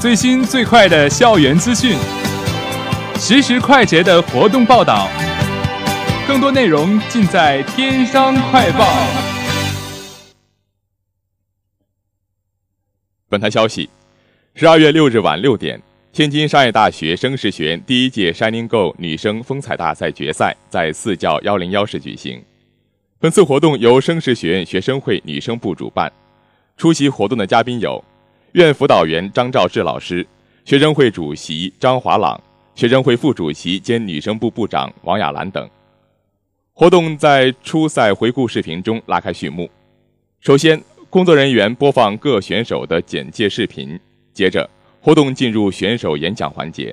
最新最快的校园资讯，实时快捷的活动报道，更多内容尽在《天商快报》。本台消息：十二月六日晚六点，天津商业大学生实学院第一届 Shining Go 女生风采大赛决赛在四教幺零幺室举行。本次活动由生实学院学生会女生部主办，出席活动的嘉宾有。院辅导员张兆志老师，学生会主席张华朗，学生会副主席兼女生部部长王亚兰等。活动在初赛回顾视频中拉开序幕。首先，工作人员播放各选手的简介视频，接着活动进入选手演讲环节。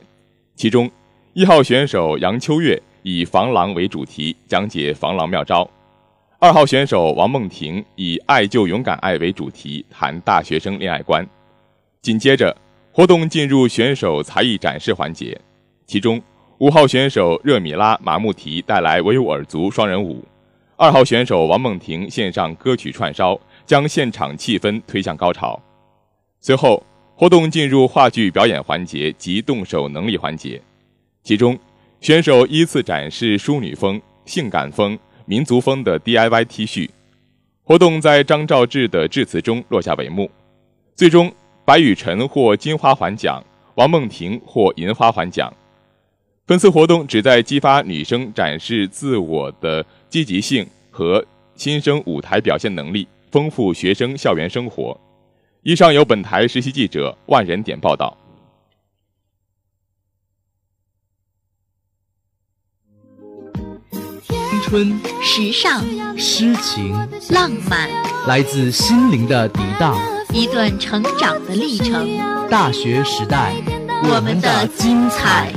其中，一号选手杨秋月以防狼为主题讲解防狼妙招。二号选手王梦婷以“爱就勇敢爱”为主题谈大学生恋爱观。紧接着，活动进入选手才艺展示环节，其中五号选手热米拉马木提带来维吾尔族双人舞，二号选手王梦婷献上歌曲串烧，将现场气氛推向高潮。随后，活动进入话剧表演环节及动手能力环节，其中选手依次展示淑女风、性感风、民族风的 DIY T 恤。活动在张兆志的致辞中落下帷幕，最终。白雨辰获金花环奖，王梦婷获银花环奖。本次活动旨在激发女生展示自我的积极性和新生舞台表现能力，丰富学生校园生活。以上由本台实习记者万人点报道。青春、时尚、诗情、浪漫，来自心灵的涤荡。一段成长的历程，大学时代，我们的精彩。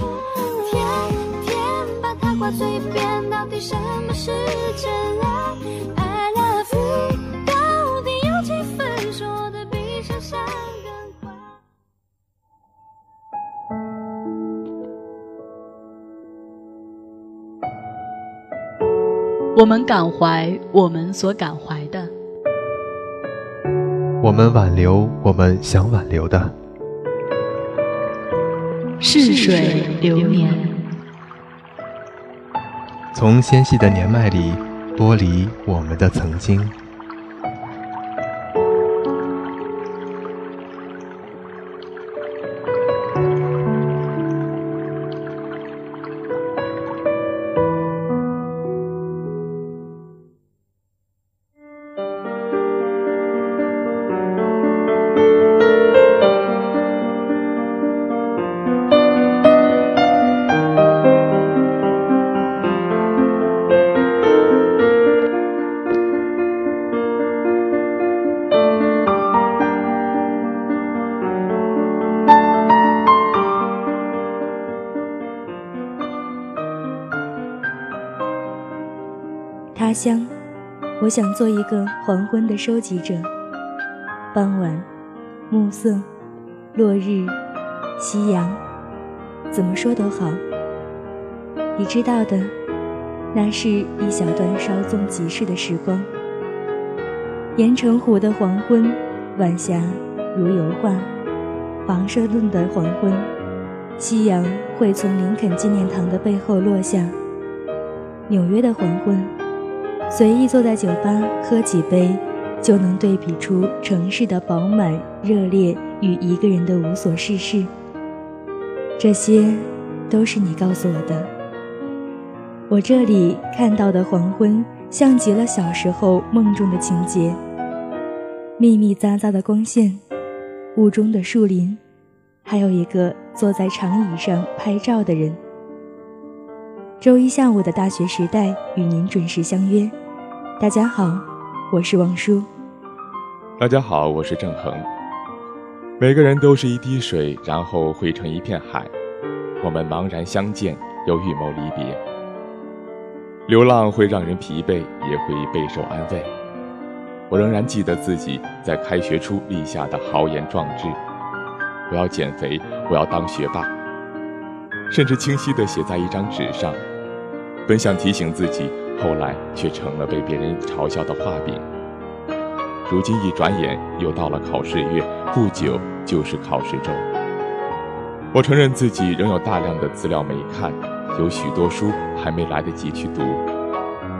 我们感怀我们所感怀的。我们挽留我们想挽留的，逝水流年，从纤细的年迈里剥离我们的曾经。乡，我想做一个黄昏的收集者。傍晚，暮色，落日，夕阳，怎么说都好。你知道的，那是一小段稍纵即逝的时光。盐城湖的黄昏，晚霞如油画；华盛顿的黄昏，夕阳会从林肯纪念堂的背后落下。纽约的黄昏。随意坐在酒吧喝几杯，就能对比出城市的饱满热烈与一个人的无所事事。这些，都是你告诉我的。我这里看到的黄昏，像极了小时候梦中的情节。密密匝匝的光线，雾中的树林，还有一个坐在长椅上拍照的人。周一下午的大学时代，与您准时相约。大家好，我是王叔。大家好，我是郑恒。每个人都是一滴水，然后汇成一片海。我们茫然相见，又预谋离别。流浪会让人疲惫，也会备受安慰。我仍然记得自己在开学初立下的豪言壮志：我要减肥，我要当学霸。甚至清晰地写在一张纸上。本想提醒自己，后来却成了被别人嘲笑的画饼。如今一转眼又到了考试月，不久就是考试周。我承认自己仍有大量的资料没看，有许多书还没来得及去读。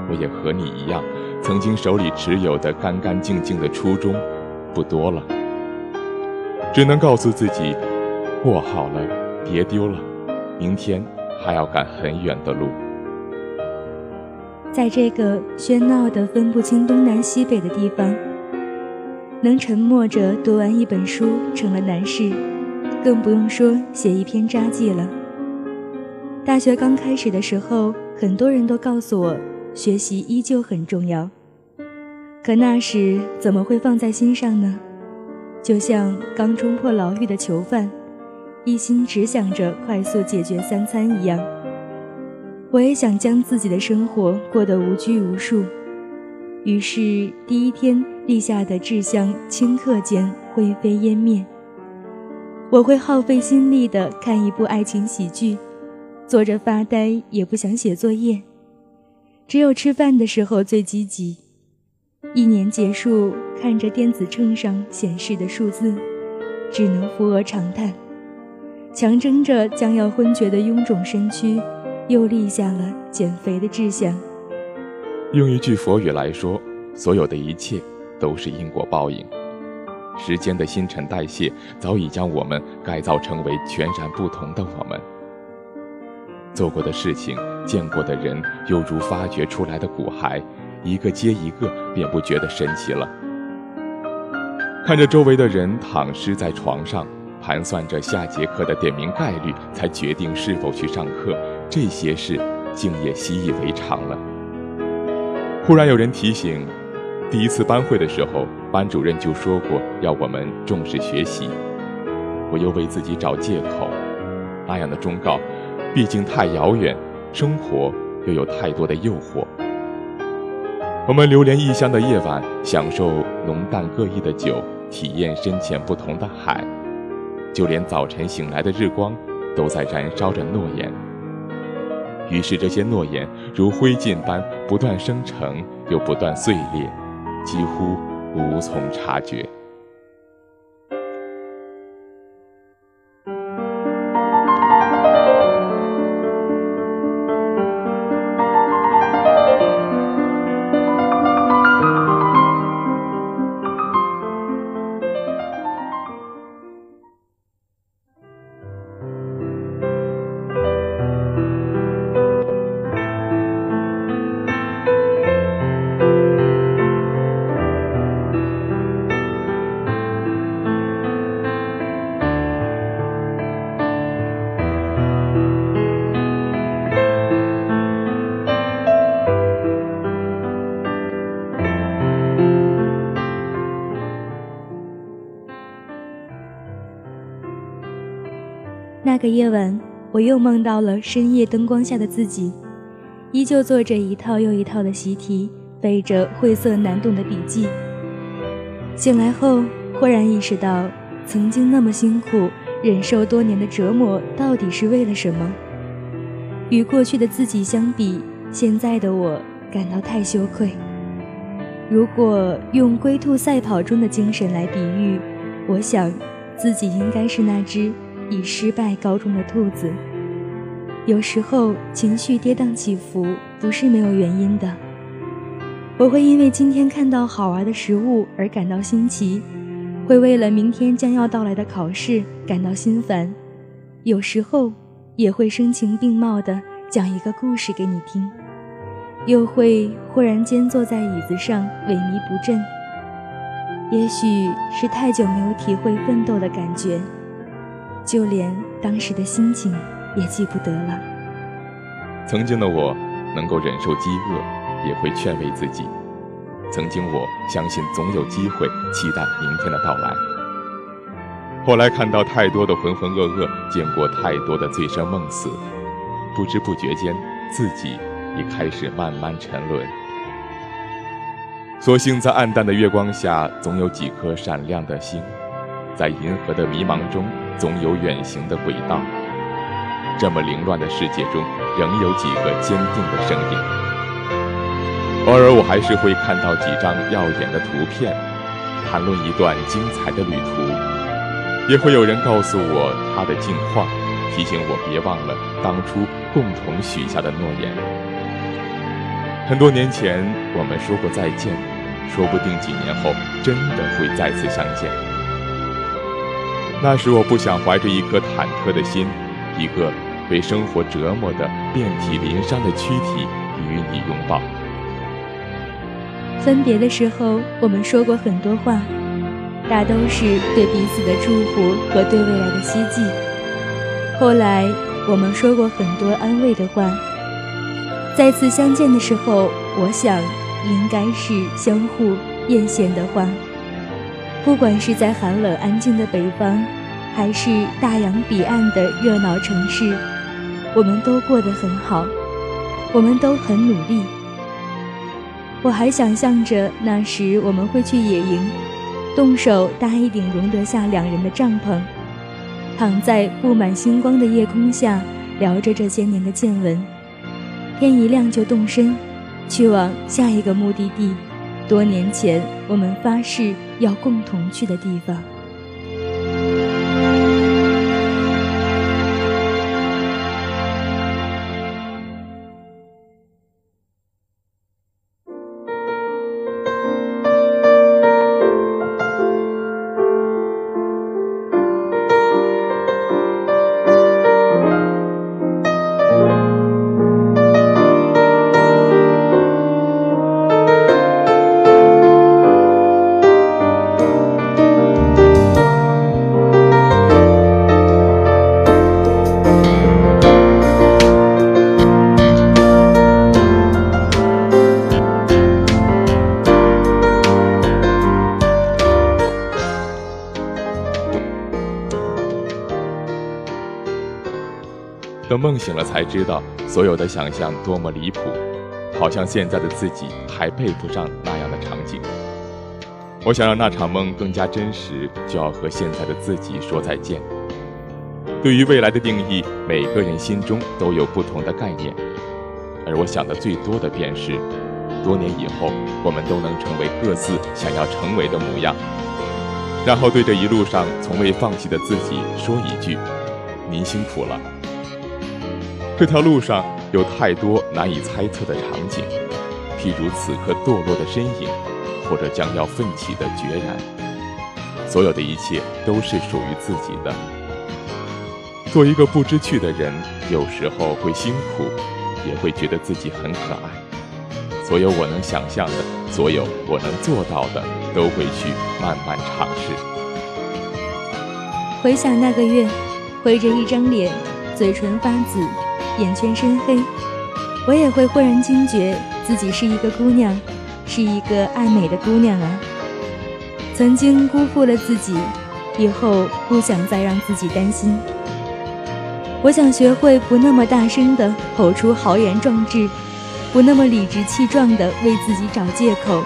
我也和你一样，曾经手里持有的干干净净的初衷不多了，只能告诉自己：握好了，别丢了，明天还要赶很远的路。在这个喧闹的分不清东南西北的地方。能沉默着读完一本书成了难事，更不用说写一篇札记了。大学刚开始的时候，很多人都告诉我，学习依旧很重要。可那时怎么会放在心上呢？就像刚冲破牢狱的囚犯，一心只想着快速解决三餐一样。我也想将自己的生活过得无拘无束。于是，第一天立下的志向顷刻间灰飞烟灭。我会耗费心力的看一部爱情喜剧，坐着发呆，也不想写作业。只有吃饭的时候最积极。一年结束，看着电子秤上显示的数字，只能扶额长叹，强撑着将要昏厥的臃肿身躯，又立下了减肥的志向。用一句佛语来说，所有的一切都是因果报应。时间的新陈代谢早已将我们改造成为全然不同的我们。做过的事情，见过的人，犹如发掘出来的骨骸，一个接一个，便不觉得神奇了。看着周围的人躺尸在床上，盘算着下节课的点名概率，才决定是否去上课，这些事竟也习以为常了。忽然有人提醒，第一次班会的时候，班主任就说过要我们重视学习。我又为自己找借口，那样的忠告，毕竟太遥远，生活又有太多的诱惑。我们流连异乡的夜晚，享受浓淡各异的酒，体验深浅不同的海，就连早晨醒来的日光，都在燃烧着诺言。于是，这些诺言如灰烬般不断生成，又不断碎裂，几乎无从察觉。夜晚，我又梦到了深夜灯光下的自己，依旧做着一套又一套的习题，背着晦涩难懂的笔记。醒来后，忽然意识到，曾经那么辛苦忍受多年的折磨，到底是为了什么？与过去的自己相比，现在的我感到太羞愧。如果用龟兔赛跑中的精神来比喻，我想，自己应该是那只。以失败告终的兔子，有时候情绪跌宕起伏，不是没有原因的。我会因为今天看到好玩的食物而感到新奇，会为了明天将要到来的考试感到心烦，有时候也会声情并茂地讲一个故事给你听，又会忽然间坐在椅子上萎靡不振。也许是太久没有体会奋斗的感觉。就连当时的心情也记不得了。曾经的我能够忍受饥饿，也会劝慰自己。曾经我相信总有机会，期待明天的到来。后来看到太多的浑浑噩噩，见过太多的醉生梦死，不知不觉间，自己已开始慢慢沉沦。所幸在暗淡的月光下，总有几颗闪亮的星；在银河的迷茫中，总有远行的轨道。这么凌乱的世界中，仍有几个坚定的身影。偶尔，我还是会看到几张耀眼的图片，谈论一段精彩的旅途。也会有人告诉我他的近况，提醒我别忘了当初共同许下的诺言。很多年前，我们说过再见，说不定几年后真的会再次相见。那时，我不想怀着一颗忐忑的心，一个。被生活折磨的遍体鳞伤的躯体与你拥抱。分别的时候，我们说过很多话，大都是对彼此的祝福和对未来的希冀。后来，我们说过很多安慰的话。再次相见的时候，我想应该是相互艳羡的话。不管是在寒冷安静的北方，还是大洋彼岸的热闹城市。我们都过得很好，我们都很努力。我还想象着那时我们会去野营，动手搭一顶容得下两人的帐篷，躺在布满星光的夜空下，聊着这些年的见闻。天一亮就动身，去往下一个目的地，多年前我们发誓要共同去的地方。梦醒了，才知道所有的想象多么离谱，好像现在的自己还配不上那样的场景。我想让那场梦更加真实，就要和现在的自己说再见。对于未来的定义，每个人心中都有不同的概念，而我想的最多的便是，多年以后，我们都能成为各自想要成为的模样，然后对这一路上从未放弃的自己说一句：“您辛苦了。”这条路上有太多难以猜测的场景，譬如此刻堕落的身影，或者将要奋起的决然。所有的一切都是属于自己的。做一个不知趣的人，有时候会辛苦，也会觉得自己很可爱。所有我能想象的，所有我能做到的，都会去慢慢尝试。回想那个月，灰着一张脸，嘴唇发紫。眼圈深黑，我也会忽然惊觉自己是一个姑娘，是一个爱美的姑娘啊！曾经辜负了自己，以后不想再让自己担心。我想学会不那么大声的吼出豪言壮志，不那么理直气壮的为自己找借口，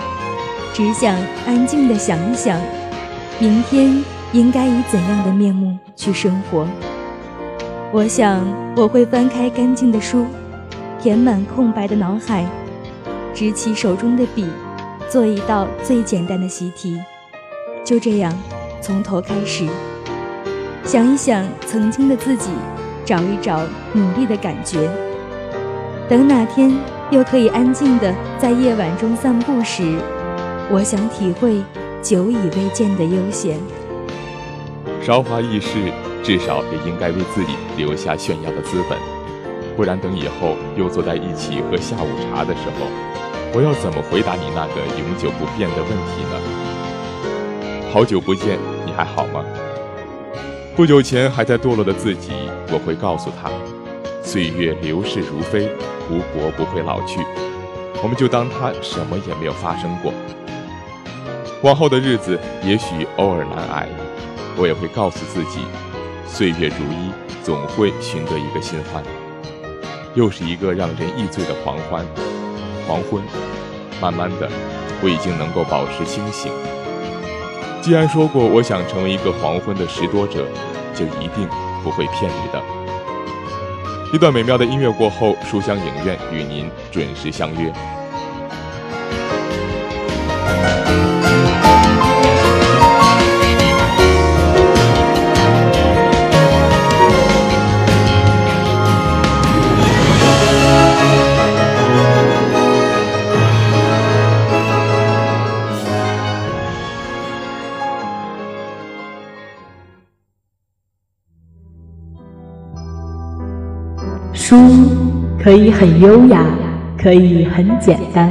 只想安静的想一想，明天应该以怎样的面目去生活。我想我会翻开干净的书，填满空白的脑海，执起手中的笔，做一道最简单的习题。就这样，从头开始，想一想曾经的自己，找一找努力的感觉。等哪天又可以安静的在夜晚中散步时，我想体会久已未见的悠闲。韶华易逝。至少也应该为自己留下炫耀的资本，不然等以后又坐在一起喝下午茶的时候，我要怎么回答你那个永久不变的问题呢？好久不见，你还好吗？不久前还在堕落的自己，我会告诉他：岁月流逝如飞，无国不会老去，我们就当它什么也没有发生过。往后的日子也许偶尔难挨。我也会告诉自己，岁月如一，总会寻得一个新欢。又是一个让人易醉的黄昏，黄昏，慢慢的，我已经能够保持清醒。既然说过我想成为一个黄昏的拾掇者，就一定不会骗你的。一段美妙的音乐过后，书香影院与您准时相约。可以很优雅，可以很简单；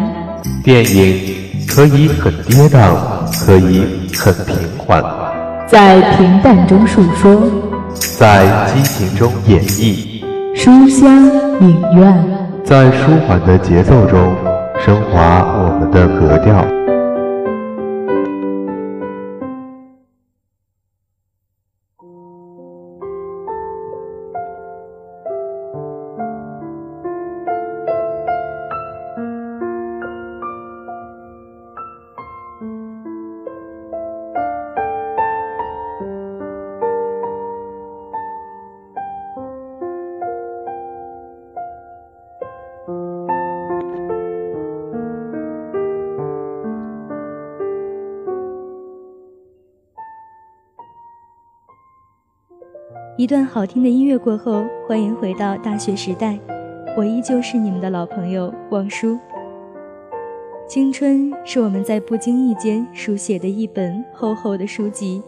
电影可以很跌宕，可以很平缓。在平淡中述说，在激情中演绎。书香影院，在舒缓的节奏中升华我们的格调。一段好听的音乐过后，欢迎回到大学时代，我依旧是你们的老朋友望舒。青春是我们在不经意间书写的一本厚厚的书籍，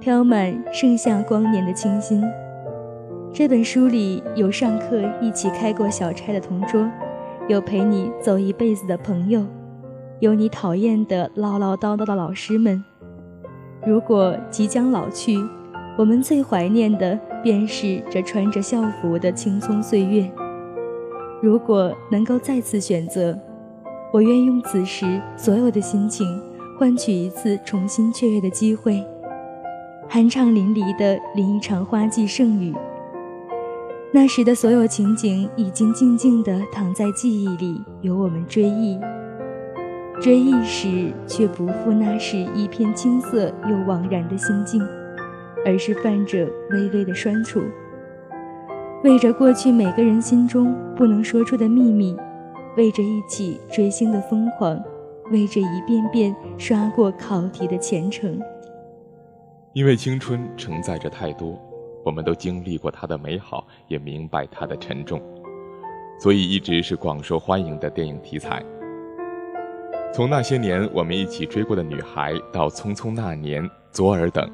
飘满盛夏光年的清新。这本书里有上课一起开过小差的同桌，有陪你走一辈子的朋友，有你讨厌的唠唠叨叨的老师们。如果即将老去，我们最怀念的便是这穿着校服的青葱岁月。如果能够再次选择，我愿用此时所有的心情，换取一次重新雀跃的机会，酣畅淋漓的淋一场花季盛雨。那时的所有情景已经静静地躺在记忆里，由我们追忆。追忆时，却不复那时一片青涩又惘然的心境。而是泛着微微的酸楚，为着过去每个人心中不能说出的秘密，为着一起追星的疯狂，为着一遍遍刷过考题的虔诚。因为青春承载着太多，我们都经历过它的美好，也明白它的沉重，所以一直是广受欢迎的电影题材。从那些年我们一起追过的女孩，到《匆匆那年》《左耳》等。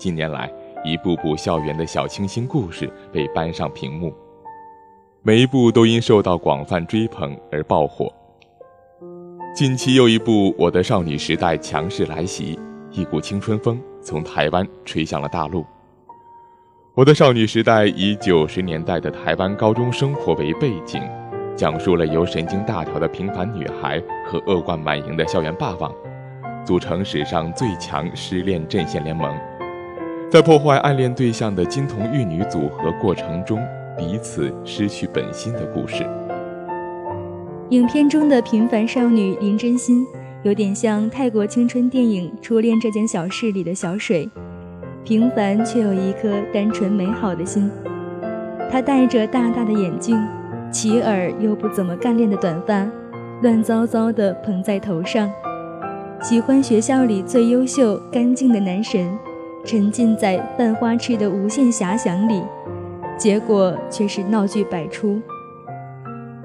近年来，一部部校园的小清新故事被搬上屏幕，每一部都因受到广泛追捧而爆火。近期又一部《我的少女时代》强势来袭，一股青春风从台湾吹向了大陆。《我的少女时代》以九十年代的台湾高中生活为背景，讲述了由神经大条的平凡女孩和恶贯满盈的校园霸王，组成史上最强失恋阵线联盟。在破坏暗恋对象的金童玉女组合过程中，彼此失去本心的故事。影片中的平凡少女林真心，有点像泰国青春电影《初恋这件小事》里的小水，平凡却有一颗单纯美好的心。她戴着大大的眼镜，齐耳又不怎么干练的短发，乱糟糟的蓬在头上，喜欢学校里最优秀、干净的男神。沉浸在犯花痴的无限遐想里，结果却是闹剧百出。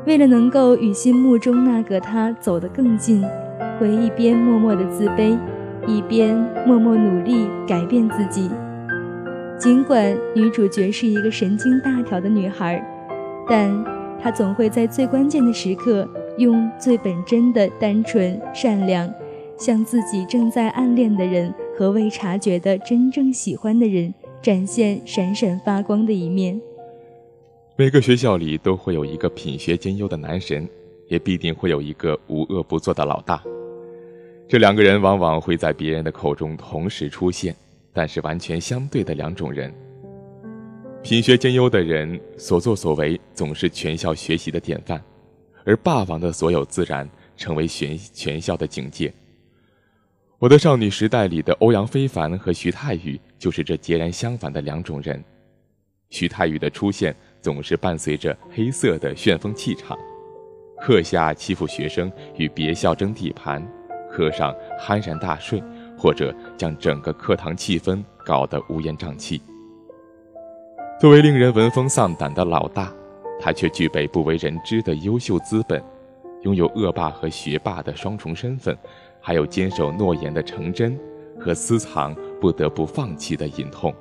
为了能够与心目中那个他走得更近，会一边默默的自卑，一边默默努力改变自己。尽管女主角是一个神经大条的女孩，但她总会在最关键的时刻，用最本真的单纯善良，向自己正在暗恋的人。和未察觉的真正喜欢的人展现闪闪发光的一面。每个学校里都会有一个品学兼优的男神，也必定会有一个无恶不作的老大。这两个人往往会在别人的口中同时出现，但是完全相对的两种人。品学兼优的人所作所为总是全校学习的典范，而霸王的所有自然成为全全校的警戒。我的少女时代里的欧阳非凡和徐太宇就是这截然相反的两种人。徐太宇的出现总是伴随着黑色的旋风气场，课下欺负学生，与别校争地盘，课上酣然大睡，或者将整个课堂气氛搞得乌烟瘴气。作为令人闻风丧胆的老大，他却具备不为人知的优秀资本，拥有恶霸和学霸的双重身份。还有坚守诺言的成真，和私藏不得不放弃的隐痛。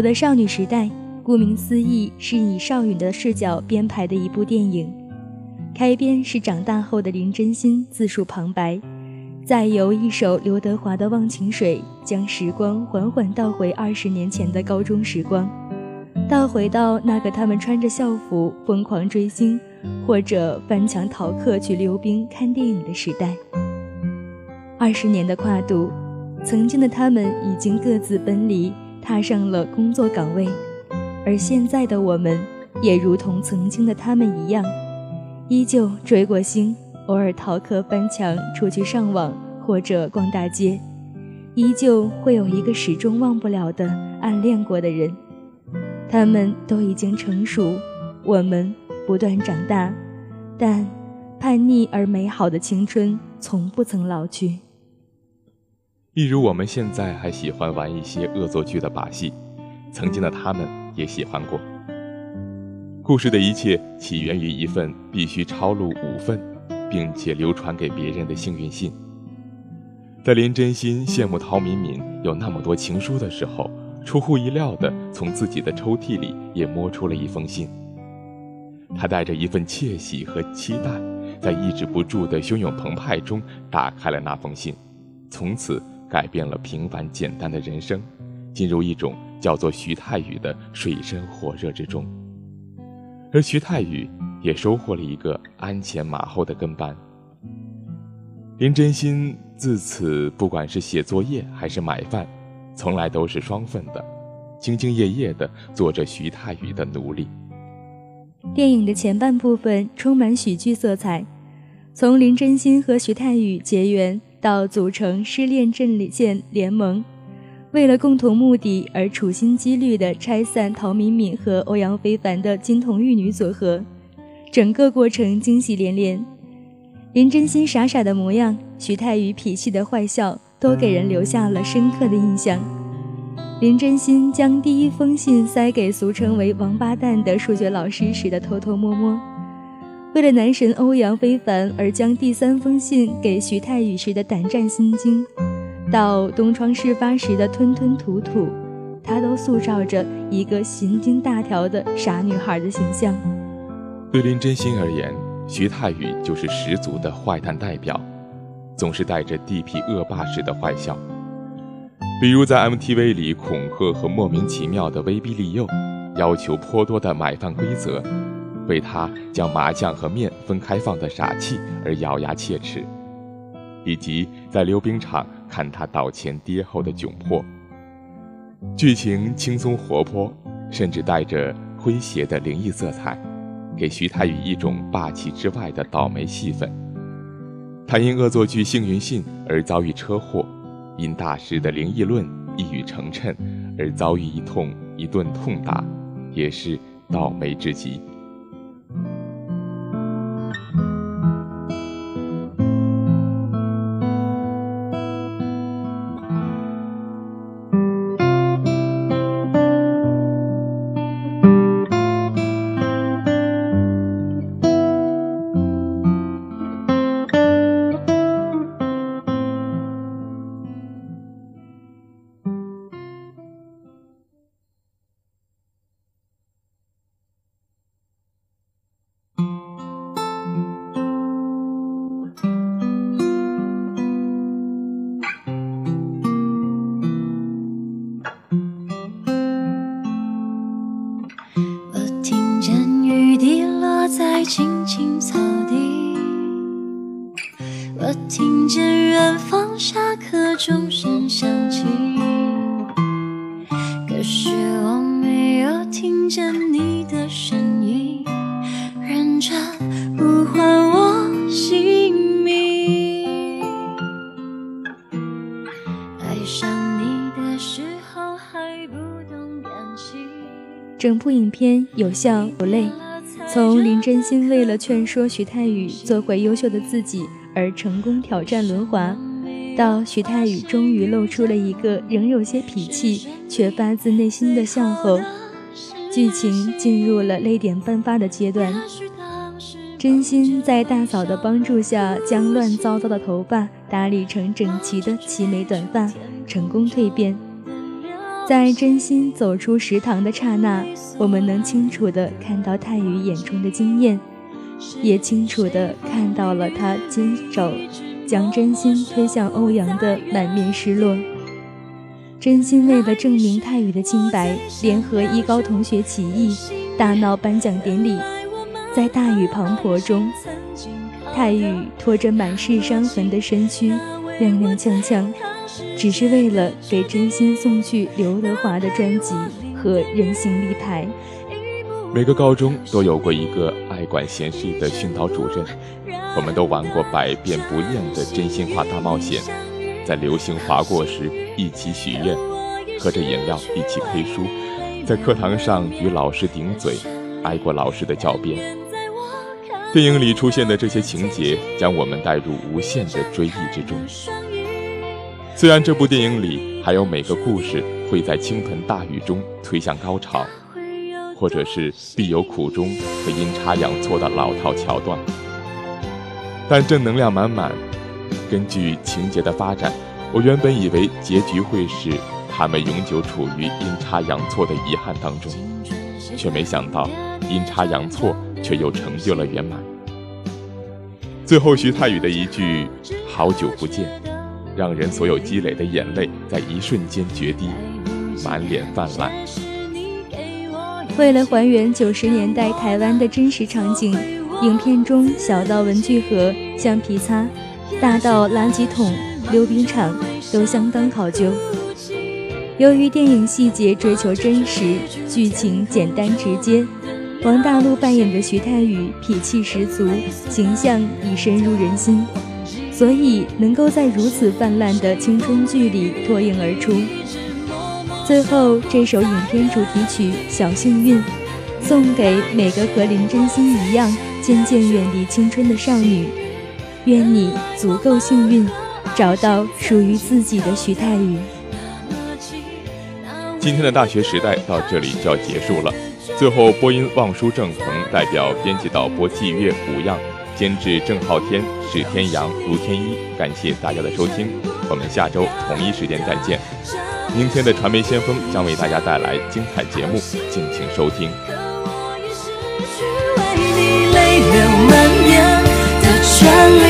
我的少女时代，顾名思义，是以少女的视角编排的一部电影。开篇是长大后的林真心自述旁白，再由一首刘德华的《忘情水》，将时光缓缓倒回二十年前的高中时光，倒回到那个他们穿着校服疯狂追星，或者翻墙逃课去溜冰看电影的时代。二十年的跨度，曾经的他们已经各自奔离。踏上了工作岗位，而现在的我们，也如同曾经的他们一样，依旧追过星，偶尔逃课翻墙出去上网或者逛大街，依旧会有一个始终忘不了的暗恋过的人。他们都已经成熟，我们不断长大，但叛逆而美好的青春从不曾老去。例如我们现在还喜欢玩一些恶作剧的把戏，曾经的他们也喜欢过。故事的一切起源于一份必须抄录五份，并且流传给别人的幸运信。在林真心羡慕陶敏敏有那么多情书的时候，出乎意料的从自己的抽屉里也摸出了一封信。他带着一份窃喜和期待，在抑制不住的汹涌澎湃中打开了那封信，从此。改变了平凡简单的人生，进入一种叫做徐太宇的水深火热之中，而徐太宇也收获了一个鞍前马后的跟班。林真心自此不管是写作业还是买饭，从来都是双份的，兢兢业业地做着徐太宇的奴隶。电影的前半部分充满喜剧色彩，从林真心和徐太宇结缘。到组成失恋阵线联盟，为了共同目的而处心积虑地拆散陶敏敏和欧阳非凡的金童玉女组合，整个过程惊喜连连。林真心傻傻的模样，徐太宇痞气的坏笑，都给人留下了深刻的印象。林真心将第一封信塞给俗称为“王八蛋”的数学老师时的偷偷摸摸。为了男神欧阳非凡而将第三封信给徐太宇时的胆战心惊，到东窗事发时的吞吞吐吐，他都塑造着一个心惊大条的傻女孩的形象。对林真心而言，徐太宇就是十足的坏蛋代表，总是带着地痞恶霸式的坏笑，比如在 MTV 里恐吓和莫名其妙的威逼利诱，要求颇多的买饭规则。为他将麻酱和面分开放的傻气而咬牙切齿，以及在溜冰场看他倒前跌后的窘迫。剧情轻松活泼，甚至带着诙谐的灵异色彩，给徐太宇一种霸气之外的倒霉戏份。他因恶作剧幸运信而遭遇车祸，因大师的灵异论一语成谶而遭遇一痛一顿痛打，也是倒霉至极。部影片有笑有泪，从林真心为了劝说徐太宇做回优秀的自己而成功挑战轮滑，到徐太宇终于露出了一个仍有些痞气却发自内心的笑后，剧情进入了泪点迸发的阶段。真心在大嫂的帮助下，将乱糟糟的头发打理成整齐的齐眉短发，成功蜕变。在真心走出食堂的刹那，我们能清楚地看到泰宇眼中的惊艳，也清楚地看到了他亲手将真心推向欧阳的满面失落。真心为了证明泰宇的清白，联合一高同学起义，大闹颁奖典礼。在大雨滂沱中，泰宇拖着满是伤痕的身躯，踉踉跄跄。只是为了给真心送去刘德华的专辑和人形立牌。每个高中都有过一个爱管闲事的训导主任，我们都玩过百变不厌的真心话大冒险，在流星划过时一起许愿，喝着饮料一起 K 书，在课堂上与老师顶嘴，挨过老师的教鞭。电影里出现的这些情节，将我们带入无限的追忆之中。虽然这部电影里还有每个故事会在倾盆大雨中推向高潮，或者是必有苦衷和阴差阳错的老套桥段，但正能量满满。根据情节的发展，我原本以为结局会是他们永久处于阴差阳错的遗憾当中，却没想到阴差阳错却又成就了圆满。最后，徐太宇的一句“好久不见”。让人所有积累的眼泪在一瞬间决堤，满脸泛滥。为了还原九十年代台湾的真实场景，影片中小到文具盒、橡皮擦，大到垃圾桶、溜冰场，都相当考究。由于电影细节追求真实，剧情简单直接，王大陆扮演的徐太宇痞气十足，形象已深入人心。所以能够在如此泛滥的青春剧里脱颖而出。最后，这首影片主题曲《小幸运》，送给每个和林真心一样渐渐远离青春的少女。愿你足够幸运，找到属于自己的徐太宇。今天的大学时代到这里就要结束了。最后，播音望舒正鹏代表编辑导播季月五样。监制郑浩天、史天阳、卢天一，感谢大家的收听，我们下周同一时间再见。明天的传媒先锋将为大家带来精彩节目，敬请收听。的